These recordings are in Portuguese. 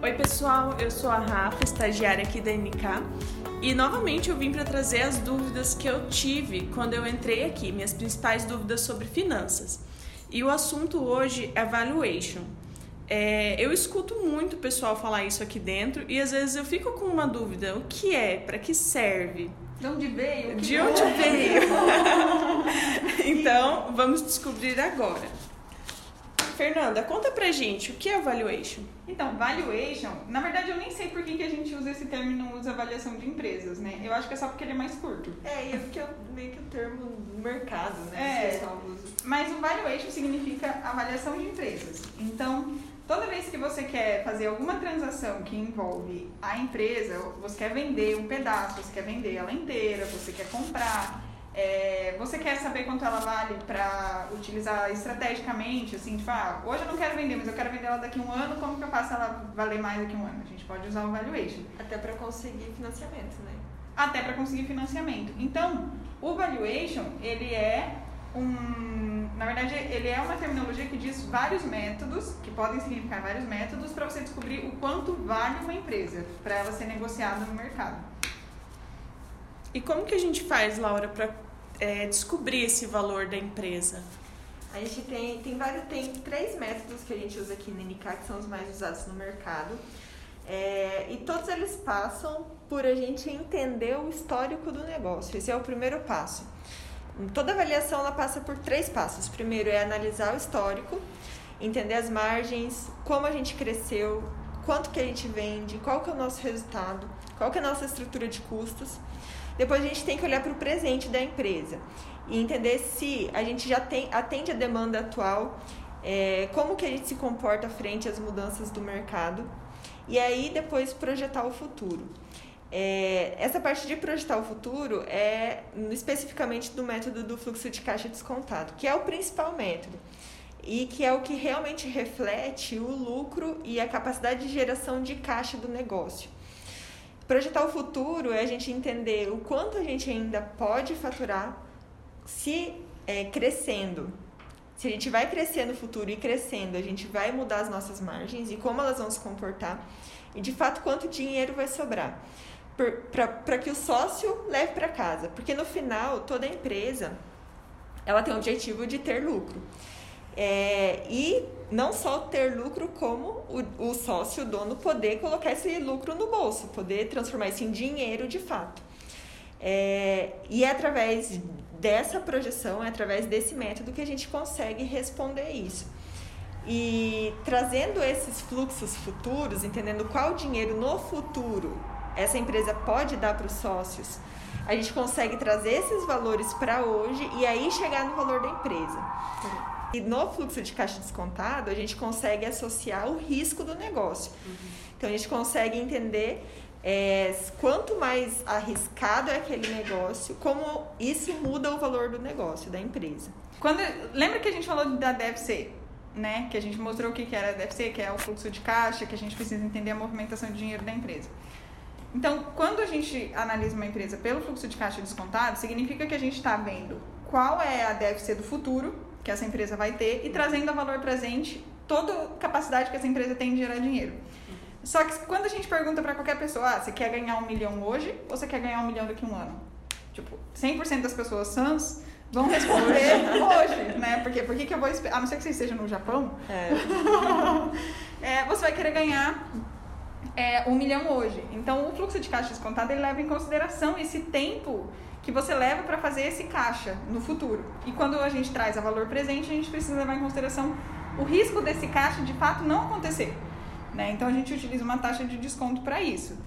Oi, pessoal, eu sou a Rafa, estagiária aqui da NK, e novamente eu vim para trazer as dúvidas que eu tive quando eu entrei aqui, minhas principais dúvidas sobre finanças. E o assunto hoje é valuation. É, eu escuto muito o pessoal falar isso aqui dentro e às vezes eu fico com uma dúvida: o que é? Para que serve? De onde veio? De onde veio? então, vamos descobrir agora. Fernanda, conta pra gente o que é valuation. Então, valuation, na verdade eu nem sei por que, que a gente usa esse termo e não usa avaliação de empresas, né? Eu acho que é só porque ele é mais curto. É, e é porque é meio que o termo do mercado, né? É, mas o valuation significa avaliação de empresas. Então, toda vez que você quer fazer alguma transação que envolve a empresa, você quer vender um pedaço, você quer vender ela inteira, você quer comprar, é, você quer saber quanto ela vale para utilizar estrategicamente, assim, tipo, ah, hoje eu não quero vender, mas eu quero vender ela daqui a um ano, como que eu faço ela valer mais daqui a um ano? A gente pode usar o valuation. Até para conseguir financiamento, né? Até para conseguir financiamento. Então, o valuation, ele é um... Na verdade, ele é uma terminologia que diz vários métodos, que podem significar vários métodos, para você descobrir o quanto vale uma empresa, para ela ser negociada no mercado. E como que a gente faz, Laura, para é, descobrir esse valor da empresa? A gente tem, tem, vários, tem três métodos que a gente usa aqui na NK, que são os mais usados no mercado. É, e todos eles passam por a gente entender o histórico do negócio. Esse é o primeiro passo. Toda avaliação ela passa por três passos. Primeiro é analisar o histórico, entender as margens, como a gente cresceu, quanto que a gente vende, qual que é o nosso resultado, qual que é a nossa estrutura de custos. Depois a gente tem que olhar para o presente da empresa e entender se a gente já tem, atende a demanda atual, é, como que a gente se comporta frente às mudanças do mercado e aí depois projetar o futuro. É, essa parte de projetar o futuro é especificamente do método do fluxo de caixa descontado, que é o principal método e que é o que realmente reflete o lucro e a capacidade de geração de caixa do negócio. Projetar o futuro é a gente entender o quanto a gente ainda pode faturar se é, crescendo. Se a gente vai crescer no futuro e crescendo, a gente vai mudar as nossas margens e como elas vão se comportar e de fato quanto dinheiro vai sobrar para que o sócio leve para casa. Porque no final, toda empresa ela tem o objetivo de ter lucro. É, e não só ter lucro, como o, o sócio, o dono, poder colocar esse lucro no bolso, poder transformar isso em dinheiro de fato. É, e é através dessa projeção, é através desse método que a gente consegue responder isso. E trazendo esses fluxos futuros, entendendo qual dinheiro no futuro essa empresa pode dar para os sócios, a gente consegue trazer esses valores para hoje e aí chegar no valor da empresa. E no fluxo de caixa descontado, a gente consegue associar o risco do negócio. Uhum. Então, a gente consegue entender é, quanto mais arriscado é aquele negócio, como isso muda o valor do negócio, da empresa. Quando, lembra que a gente falou da DFC? Né? Que a gente mostrou o que era a DFC, que é o fluxo de caixa, que a gente precisa entender a movimentação de dinheiro da empresa. Então, quando a gente analisa uma empresa pelo fluxo de caixa descontado, significa que a gente está vendo qual é a DFC do futuro, que essa empresa vai ter e trazendo a valor presente toda capacidade que essa empresa tem de gerar dinheiro. Só que quando a gente pergunta para qualquer pessoa, ah, você quer ganhar um milhão hoje ou você quer ganhar um milhão daqui a um ano? Tipo, 100% das pessoas sãs vão responder hoje, né? Porque por que eu vou esperar? A não ser que você esteja no Japão, é. é, você vai querer ganhar é, um milhão hoje. Então, o fluxo de caixa descontado ele leva em consideração esse tempo que você leva para fazer esse caixa no futuro. E quando a gente traz a valor presente, a gente precisa levar em consideração o risco desse caixa de fato não acontecer. Né? Então a gente utiliza uma taxa de desconto para isso.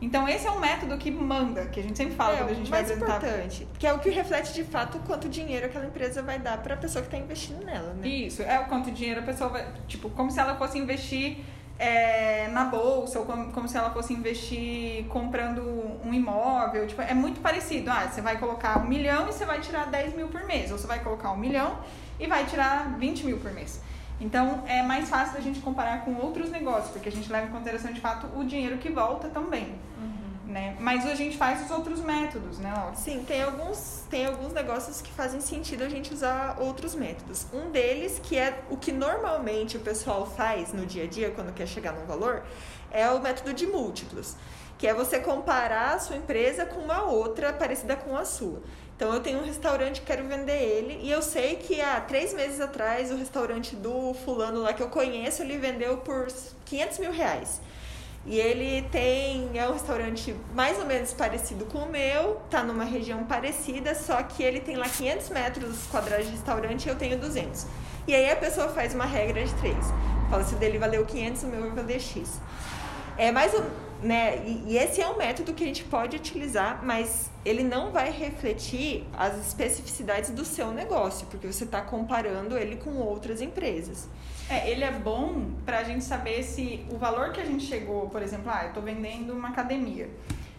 Então esse é um método que manda, que a gente sempre fala é, quando a gente vai apresentar. importante, que é o que reflete de fato quanto dinheiro aquela empresa vai dar para a pessoa que está investindo nela, né? Isso, é o quanto dinheiro a pessoa vai, tipo, como se ela fosse investir é, na bolsa, ou como, como, se ela fosse investir comprando um imóvel. Tipo, é muito parecido. Ah, você vai colocar um milhão e você vai tirar 10 mil por mês. Ou você vai colocar um milhão e vai tirar 20 mil por mês. Então é mais fácil a gente comparar com outros negócios, porque a gente leva em consideração de fato o dinheiro que volta também. Uhum. Né? Mas a gente faz os outros métodos, né, Laura? Sim, tem alguns, tem alguns negócios que fazem sentido a gente usar outros métodos. Um deles, que é o que normalmente o pessoal faz no dia a dia quando quer chegar num valor, é o método de múltiplos, que é você comparar a sua empresa com uma outra parecida com a sua. Então eu tenho um restaurante, quero vender ele, e eu sei que há três meses atrás o restaurante do fulano lá que eu conheço, ele vendeu por 500 mil reais. E ele tem, é um restaurante mais ou menos parecido com o meu, tá numa região parecida, só que ele tem lá 500 metros quadrados de restaurante e eu tenho 200. E aí a pessoa faz uma regra de três. Fala, se o dele valeu 500, o meu vai valer X. É mais um, né? E, e esse é um método que a gente pode utilizar, mas ele não vai refletir as especificidades do seu negócio, porque você está comparando ele com outras empresas. É, ele é bom para a gente saber se o valor que a gente chegou, por exemplo, ah, eu estou vendendo uma academia.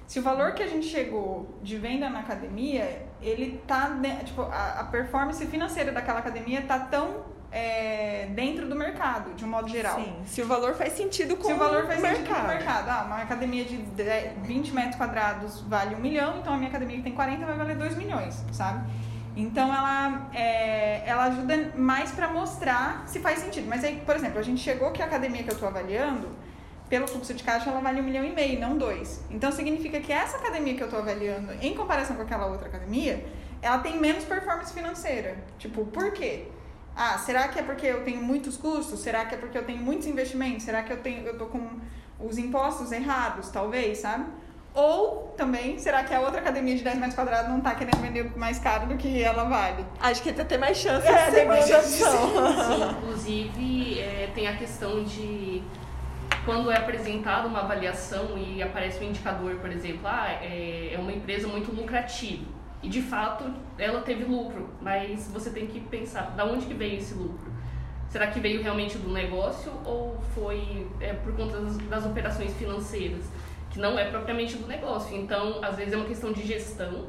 Se o valor que a gente chegou de venda na academia, ele tá, tipo, a, a performance financeira daquela academia tá tão é, dentro do mercado, de um modo geral. Sim, se o valor faz sentido com se o valor faz o sentido mercado. com o mercado. Ah, uma academia de 10, 20 metros quadrados vale um milhão, então a minha academia que tem 40 vai valer 2 milhões, sabe? Então ela, é, ela ajuda mais para mostrar se faz sentido. Mas aí, por exemplo, a gente chegou que a academia que eu estou avaliando, pelo fluxo de caixa, ela vale um milhão e meio, não dois. Então significa que essa academia que eu estou avaliando, em comparação com aquela outra academia, ela tem menos performance financeira. Tipo, por quê? Ah, será que é porque eu tenho muitos custos? Será que é porque eu tenho muitos investimentos? Será que eu tenho eu tô com os impostos errados, talvez, sabe? Ou também, será que a outra academia de 10 metros quadrados não tá querendo vender mais caro do que ela vale? Acho que até tem mais chance É, de tem mais opção. Sim, inclusive é, tem a questão de quando é apresentada uma avaliação e aparece um indicador, por exemplo, ah, é, é uma empresa muito lucrativa. E de fato ela teve lucro, mas você tem que pensar, da onde que veio esse lucro? Será que veio realmente do negócio ou foi é, por conta das, das operações financeiras? Que não é propriamente do negócio. Então, às vezes é uma questão de gestão,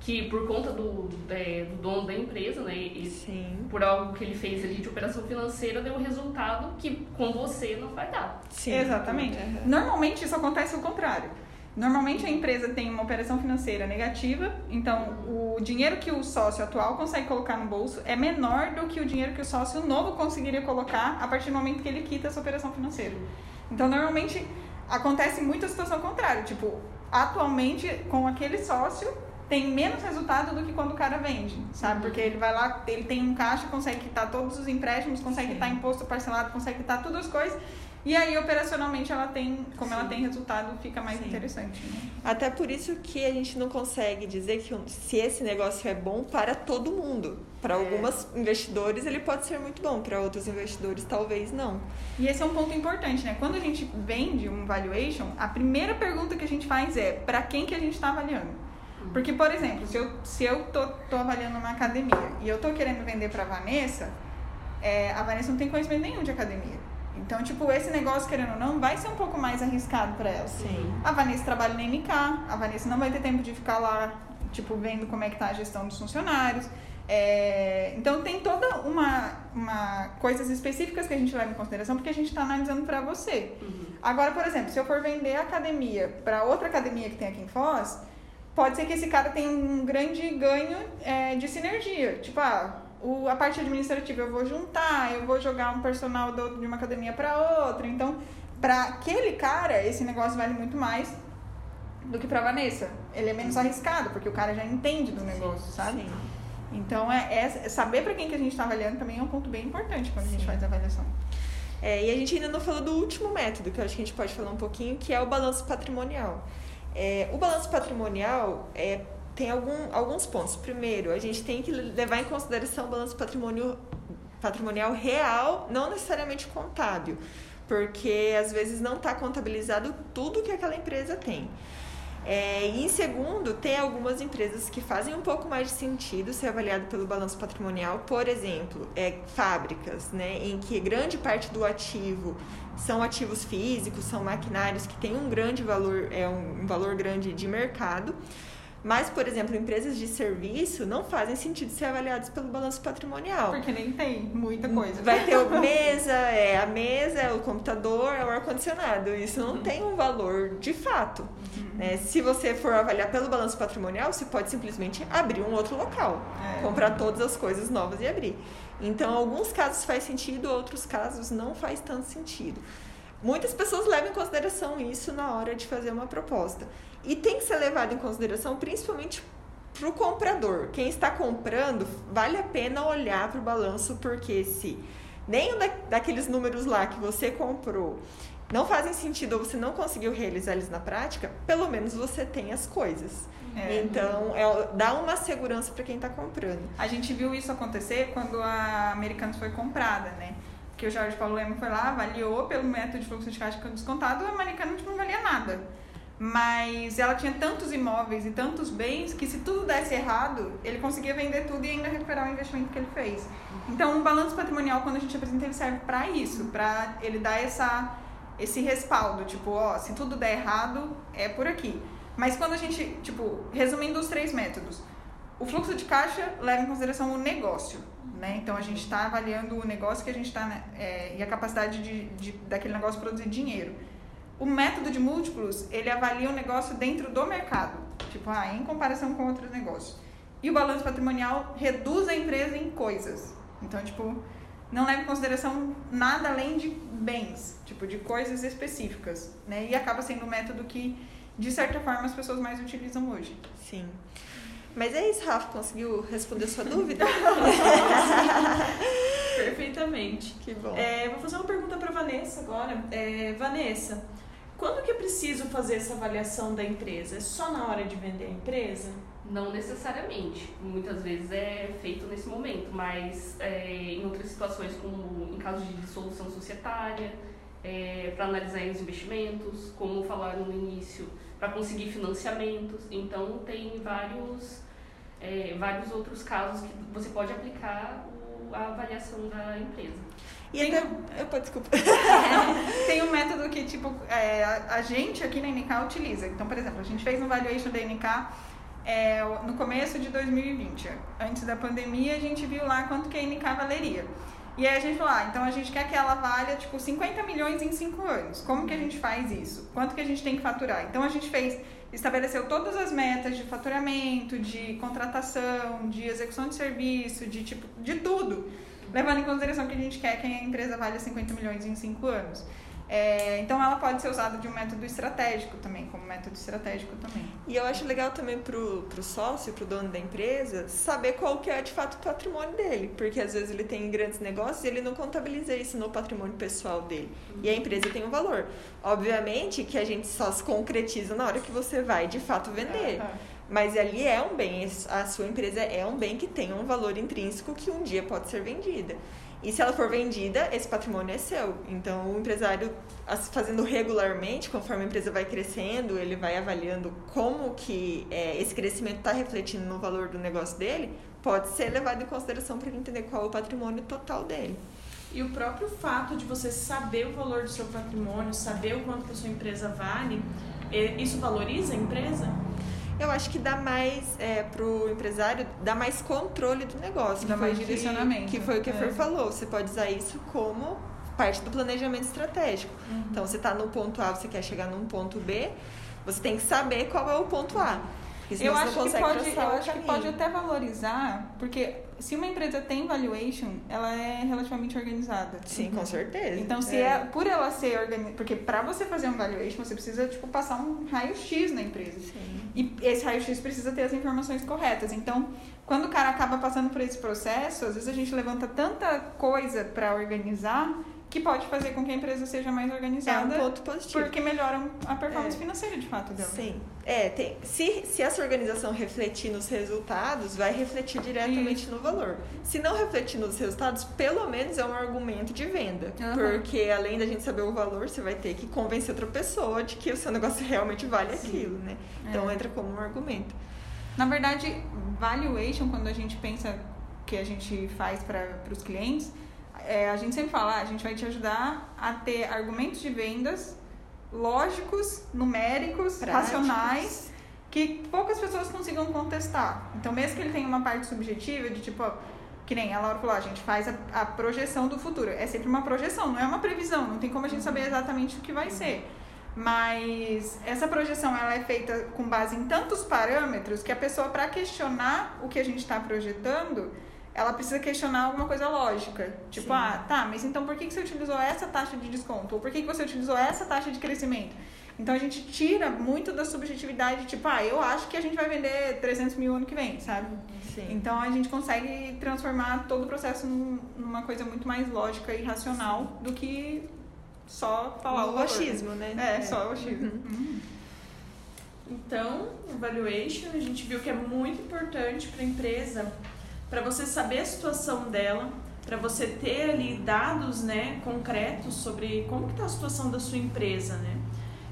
que por conta do, é, do dono da empresa, né, e Sim, por algo que ele fez ali de operação financeira, deu um resultado que com você não vai dar. sim. Exatamente. Uhum. Normalmente isso acontece ao contrário. Normalmente a empresa tem uma operação financeira negativa, então o dinheiro que o sócio atual consegue colocar no bolso é menor do que o dinheiro que o sócio novo conseguiria colocar a partir do momento que ele quita essa operação financeira. Então normalmente acontece muito a situação contrária, tipo, atualmente com aquele sócio tem menos resultado do que quando o cara vende, sabe? Porque ele vai lá, ele tem um caixa, consegue quitar todos os empréstimos, consegue Sim. quitar imposto parcelado, consegue quitar todas as coisas. E aí, operacionalmente, ela tem, como ela Sim. tem resultado, fica mais Sim. interessante. Né? Até por isso que a gente não consegue dizer que se esse negócio é bom para todo mundo. Para É. alguns investidores ele pode ser muito bom, para outros investidores talvez não. E esse é um ponto importante, né? Quando a gente vende um valuation, a primeira pergunta que a gente faz é para quem que a gente está avaliando. Porque, por exemplo, se eu, se eu tô, tô avaliando uma academia e eu tô querendo vender para Vanessa, é, a Vanessa não tem conhecimento nenhum de academia. Então, tipo, esse negócio, querendo ou não, vai ser um pouco mais arriscado para ela. Sim. A Vanessa trabalha na NK, a Vanessa não vai ter tempo de ficar lá, tipo, vendo como é que tá a gestão dos funcionários. É, então tem toda uma, uma coisas específicas que a gente leva em consideração porque a gente está analisando para você. Agora, por exemplo, se eu for vender a academia para outra academia que tem aqui em Foz, pode ser que esse cara tenha um grande ganho é, de sinergia. Tipo, ah, o, a parte administrativa eu vou juntar, eu vou jogar um personal do- de uma academia para outra. Então, para aquele cara, esse negócio vale muito mais do que para Vanessa. Ele é menos arriscado, porque o cara já entende do negócio, sabe? Sim. Então, é, é saber para quem que a gente está avaliando também é um ponto bem importante quando a gente Sim. faz a avaliação. É, e a gente ainda não falou do último método, que eu acho que a gente pode falar um pouquinho, que é o balanço patrimonial. É, o balanço patrimonial é, tem algum, alguns pontos. Primeiro, a gente tem que levar em consideração o balanço patrimônio, patrimonial real, não necessariamente contábil, porque às vezes não está contabilizado tudo que aquela empresa tem. É, e em segundo, tem algumas empresas que fazem um pouco mais de sentido ser avaliado pelo balanço patrimonial, por exemplo, é, fábricas, né, em que grande parte do ativo são ativos físicos, são maquinários que têm um grande valor, é um valor grande de mercado. Mas, por exemplo, empresas de serviço não fazem sentido ser avaliadas pelo balanço patrimonial. Porque nem tem muita coisa. Vai ter a mesa, é a mesa, é o computador, é o ar-condicionado. Isso não Uhum. tem um valor de fato. né? Se você for avaliar pelo balanço patrimonial, você pode simplesmente abrir um outro local, É. comprar todas as coisas novas e abrir. Então, alguns casos faz sentido, outros casos não faz tanto sentido. Muitas pessoas levam em consideração isso na hora de fazer uma proposta. E tem que ser levado em consideração principalmente para o comprador. Quem está comprando, vale a pena olhar para o balanço, porque se nenhum da, daqueles números lá que você comprou não fazem sentido ou você não conseguiu realizar eles na prática, pelo menos você tem as coisas. É. Então, é, dá uma segurança para quem está comprando. A gente viu isso acontecer quando a Americanas foi comprada, né? Que o Jorge Paulo Lema foi lá, avaliou pelo método de fluxo de caixa descontado, a Americanas não valia nada. Mas ela tinha tantos imóveis e tantos bens que se tudo desse errado, ele conseguia vender tudo e ainda recuperar o investimento que ele fez. Então, um balanço patrimonial, quando a gente apresenta, ele serve para isso, para ele dar essa, esse respaldo, tipo, ó, se tudo der errado, é por aqui. Mas quando a gente, tipo, resumindo os três métodos, o fluxo de caixa leva em consideração o negócio, né? Então a gente está avaliando o negócio que a gente está é, e a capacidade de, de daquele negócio produzir dinheiro. O método de múltiplos ele avalia o negócio dentro do mercado, tipo ah, em comparação com outros negócios. E o balanço patrimonial reduz a empresa em coisas. Então tipo não leva em consideração nada além de bens, tipo de coisas específicas, né? E acaba sendo um método que de certa forma as pessoas mais utilizam hoje. Sim. Mas é isso, Rafa, conseguiu responder sua dúvida? Perfeitamente. que bom. É, vou fazer uma pergunta para Vanessa agora. É, Vanessa, quando que é preciso fazer essa avaliação da empresa? É só na hora de vender a empresa? Não necessariamente. Muitas vezes é feito nesse momento, mas é, em outras situações, como em caso de dissolução societária, é, para analisar os investimentos, como falaram no início, para conseguir financiamentos. Então, tem vários, é, vários outros casos que você pode aplicar o- a avaliação da empresa. E Tem- até. Opa, desculpa. Tem um método que, tipo, é, a, a gente aqui na NK utiliza. Então, por exemplo, a gente fez um valuation da NK é, no começo de 2020. Antes da pandemia, a gente viu lá quanto que a NK valeria. E aí a gente falou, ah, então a gente quer que ela valha, tipo, 50 milhões em 5 anos. Como que a gente faz isso? Quanto que a gente tem que faturar? Então, a gente fez, estabeleceu todas as metas de faturamento, de contratação, de execução de serviço, de, tipo, de tudo levando em consideração que a gente quer que a empresa valha 50 milhões em 5 anos. É, então ela pode ser usada de um método estratégico também, como método estratégico também. E eu acho legal também pro, pro sócio, pro dono da empresa, saber qual que é de fato o patrimônio dele. Porque às vezes ele tem grandes negócios e ele não contabiliza isso no patrimônio pessoal dele. E a empresa tem um valor. Obviamente que a gente só se concretiza na hora que você vai de fato vender. Aham. Mas ali é um bem, a sua empresa é um bem que tem um valor intrínseco que um dia pode ser vendida. E se ela for vendida, esse patrimônio é seu. Então, o empresário, fazendo regularmente, conforme a empresa vai crescendo, ele vai avaliando como que é, esse crescimento está refletindo no valor do negócio dele, pode ser levado em consideração para ele entender qual é o patrimônio total dele. E o próprio fato de você saber o valor do seu patrimônio, saber o quanto que a sua empresa vale, é, isso valoriza a empresa? Eu acho que dá mais é, pro empresário, dá mais controle do negócio. Dá mais direcionamento. Que, que foi o que a É. Fer falou. Você pode usar isso como parte do planejamento estratégico. Uhum. Então, você está no ponto A, você quer chegar num ponto B, você tem que saber qual é o ponto A. Eu acho, que pode, eu acho que pode até valorizar, porque se uma empresa tem valuation, ela é relativamente organizada. Sim, com certeza. Então, se é, por ela ser organizada, porque para você fazer um valuation, você precisa tipo passar um raio-x na empresa. Sim. E esse raio-x precisa ter as informações corretas. Então, quando o cara acaba passando por esse processo, às vezes a gente levanta tanta coisa para organizar que pode fazer com que a empresa seja mais É um organizada, ponto positivo. porque melhora a performance É. financeira de fato dela. Sim. É, tem, se, se essa organização refletir nos resultados, vai refletir diretamente no valor. Se não refletir nos resultados, pelo menos é um argumento de venda. Aham. Porque além da gente saber o valor, você vai ter que convencer outra pessoa de que o seu negócio realmente vale Sim. aquilo, né? Então É. entra como um argumento. Na verdade, valuation, quando a gente pensa que a gente faz para os clientes, é, a gente sempre fala, ah, a gente vai te ajudar a ter argumentos de vendas lógicos, numéricos, Práticos. racionais, que poucas pessoas consigam contestar. Então, mesmo que ele tenha uma parte subjetiva de tipo, que nem a Laura falou, a gente faz a, a projeção do futuro. É sempre uma projeção, não é uma previsão, não tem como a gente saber exatamente o que vai ser. Mas essa projeção ela é feita com base em tantos parâmetros que a pessoa, para questionar o que a gente está projetando, ela precisa questionar alguma coisa lógica. Tipo, Sim. ah, tá, mas então por que, que você utilizou essa taxa de desconto? Ou por que, que você utilizou essa taxa de crescimento? Então a gente tira muito da subjetividade, tipo, ah, eu acho que a gente vai vender 300 mil ano que vem, sabe? Sim. Então a gente consegue transformar todo o processo numa coisa muito mais lógica e racional do que só falar o, o achismo, né? É, é, só o achismo. Uhum. Uhum. Então, o valuation a gente viu que é muito importante para a empresa, para você saber a situação dela, para você ter ali dados, né, concretos sobre como está a situação da sua empresa, né?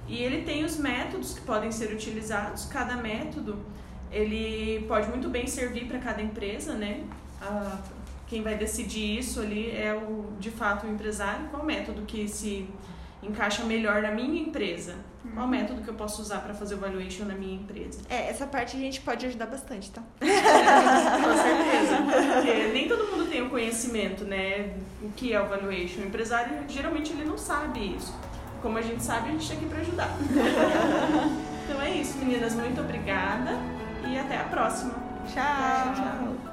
E ele tem os métodos que podem ser utilizados. Cada método ele pode muito bem servir para cada empresa, né? A, quem vai decidir isso ali é o de fato o empresário. Qual método que se encaixa melhor na minha empresa? Qual uhum. método que eu posso usar para fazer o valuation na minha empresa? É, essa parte a gente pode ajudar bastante, tá? Com certeza. Porque nem todo mundo tem o conhecimento, né? O que é o valuation. O empresário, geralmente, ele não sabe isso. Como a gente sabe, a gente está aqui para ajudar. então é isso, meninas. Muito obrigada e até a próxima. Tchau. tchau.